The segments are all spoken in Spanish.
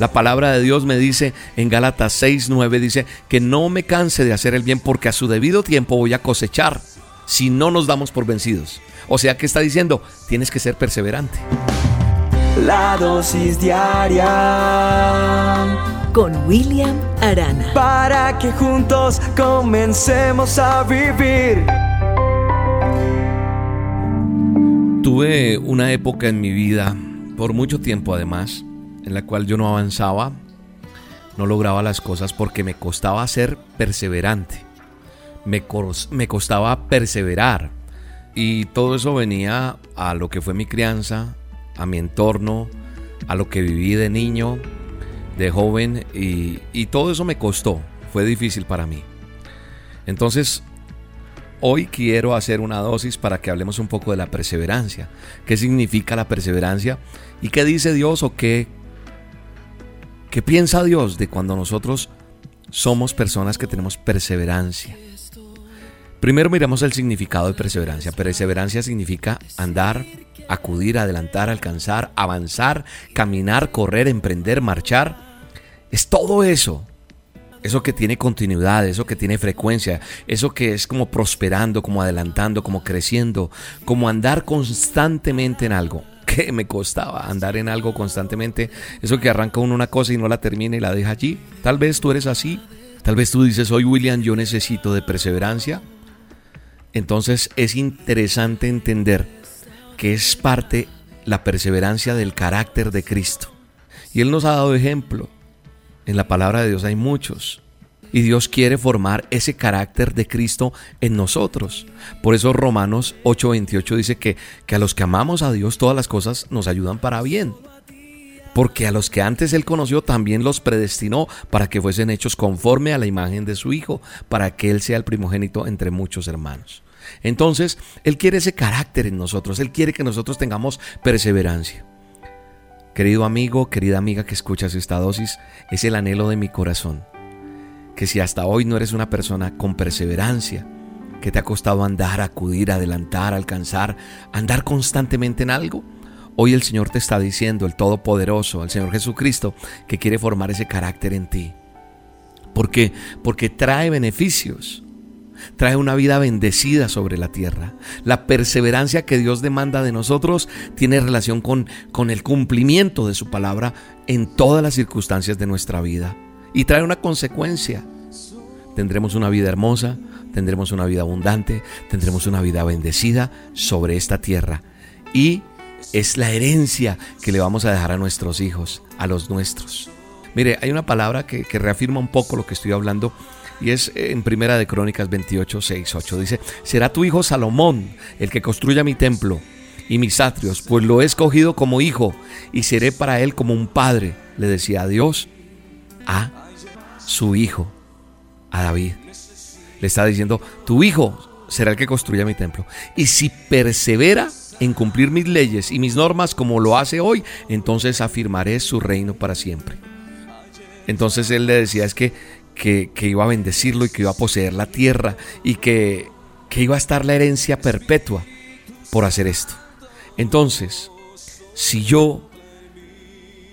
La palabra de Dios me dice en Gálatas 6, 9, dice que no me canse de hacer el bien porque a su debido tiempo voy a cosechar si no nos damos por vencidos. O sea, ¿qué está diciendo? Tienes que ser perseverante. La dosis diaria con William Arana. Para que juntos comencemos a vivir. Tuve una época en mi vida, por mucho tiempo además, en la cual yo no avanzaba, no lograba las cosas porque me costaba ser perseverante. Me, me costaba perseverar. Y todo eso venía a lo que fue mi crianza, a mi entorno, a lo que viví de niño, de joven, y, y todo eso me costó. Fue difícil para mí. Entonces, Hoy quiero hacer una dosis para que hablemos un poco de la perseverancia. ¿Qué significa la perseverancia? ¿Y qué dice Dios o qué, qué piensa Dios de cuando nosotros somos personas que tenemos perseverancia? Primero miramos el significado de perseverancia. Perseverancia significa andar, acudir, adelantar, alcanzar, avanzar, caminar, correr, emprender, marchar. Es todo eso eso que tiene continuidad, eso que tiene frecuencia, eso que es como prosperando, como adelantando, como creciendo, como andar constantemente en algo. ¿Qué me costaba andar en algo constantemente? Eso que arranca uno una cosa y no la termina y la deja allí. Tal vez tú eres así. Tal vez tú dices, hoy William, yo necesito de perseverancia. Entonces es interesante entender que es parte la perseverancia del carácter de Cristo. Y Él nos ha dado ejemplo. En la palabra de Dios hay muchos. Y Dios quiere formar ese carácter de Cristo en nosotros. Por eso Romanos 8:28 dice que, que a los que amamos a Dios todas las cosas nos ayudan para bien. Porque a los que antes Él conoció también los predestinó para que fuesen hechos conforme a la imagen de su Hijo, para que Él sea el primogénito entre muchos hermanos. Entonces, Él quiere ese carácter en nosotros, Él quiere que nosotros tengamos perseverancia. Querido amigo, querida amiga que escuchas esta dosis, es el anhelo de mi corazón. Que si hasta hoy no eres una persona con perseverancia, que te ha costado andar, acudir, adelantar, alcanzar, andar constantemente en algo, hoy el Señor te está diciendo, el Todopoderoso, el Señor Jesucristo, que quiere formar ese carácter en ti. ¿Por qué? Porque trae beneficios trae una vida bendecida sobre la tierra. La perseverancia que Dios demanda de nosotros tiene relación con, con el cumplimiento de su palabra en todas las circunstancias de nuestra vida. Y trae una consecuencia. Tendremos una vida hermosa, tendremos una vida abundante, tendremos una vida bendecida sobre esta tierra. Y es la herencia que le vamos a dejar a nuestros hijos, a los nuestros. Mire, hay una palabra que, que reafirma un poco lo que estoy hablando y es en Primera de Crónicas 28, 6, 8. Dice, será tu hijo Salomón el que construya mi templo y mis atrios, pues lo he escogido como hijo y seré para él como un padre, le decía a Dios a su hijo, a David. Le está diciendo, tu hijo será el que construya mi templo. Y si persevera en cumplir mis leyes y mis normas como lo hace hoy, entonces afirmaré su reino para siempre. Entonces él le decía, es que que, iba a bendecirlo y que iba a poseer la tierra y que, que iba a estar la herencia perpetua por hacer esto. Entonces, si yo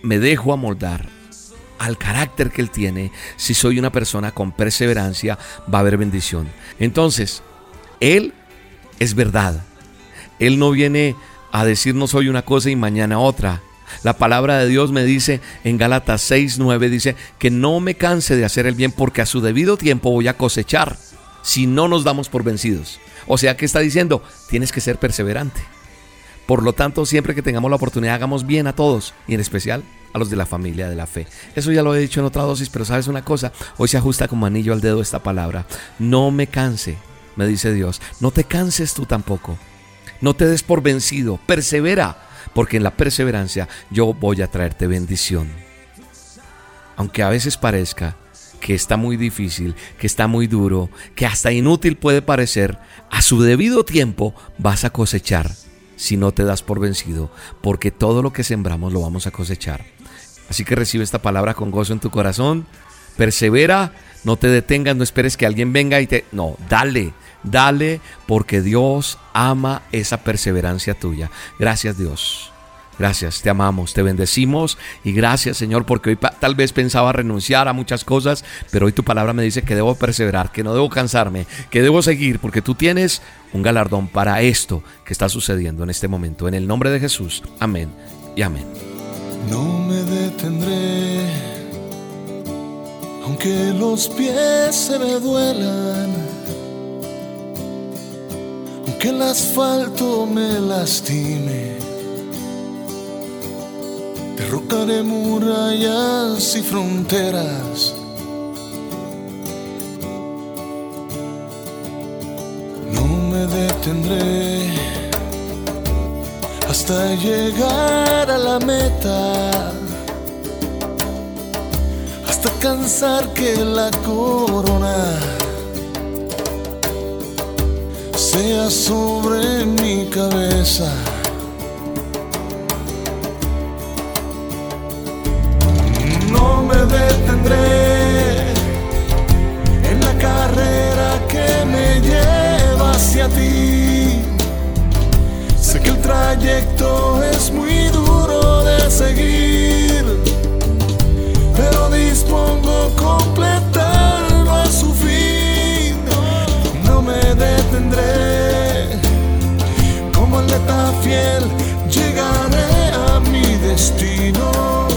me dejo amoldar al carácter que Él tiene, si soy una persona con perseverancia, va a haber bendición. Entonces, Él es verdad. Él no viene a decirnos hoy una cosa y mañana otra. La palabra de Dios me dice en Gálatas 6, 9, dice que no me canse de hacer el bien porque a su debido tiempo voy a cosechar si no nos damos por vencidos. O sea, que está diciendo? Tienes que ser perseverante. Por lo tanto, siempre que tengamos la oportunidad, hagamos bien a todos y en especial los de la familia de la fe. Eso ya lo he dicho en otra dosis, pero sabes una cosa, hoy se ajusta como anillo al dedo esta palabra. No me canse, me dice Dios. No te canses tú tampoco. No te des por vencido, persevera porque en la perseverancia yo voy a traerte bendición. Aunque a veces parezca que está muy difícil, que está muy duro, que hasta inútil puede parecer, a su debido tiempo vas a cosechar si no te das por vencido, porque todo lo que sembramos lo vamos a cosechar. Así que recibe esta palabra con gozo en tu corazón, persevera, no te detengas, no esperes que alguien venga y te... No, dale, dale, porque Dios ama esa perseverancia tuya. Gracias Dios. Gracias, te amamos, te bendecimos y gracias Señor porque hoy tal vez pensaba renunciar a muchas cosas, pero hoy tu palabra me dice que debo perseverar, que no debo cansarme, que debo seguir porque tú tienes un galardón para esto que está sucediendo en este momento. En el nombre de Jesús, amén y amén. No me detendré, aunque los pies se me duelan, aunque el asfalto me lastime Derrocaré murallas y fronteras. No me detendré hasta llegar a la meta. Hasta cansar que la corona sea sobre mi cabeza. detendré en la carrera que me lleva hacia ti. Sé que el trayecto es muy duro de seguir, dispongo completarlo a su fin. No me detendré como atleta fiel, llegaré a mi destino.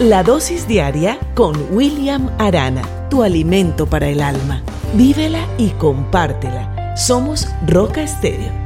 La dosis diaria con William Arana, tu alimento para el alma. Vívela y compártela. Somos Roca Estéreo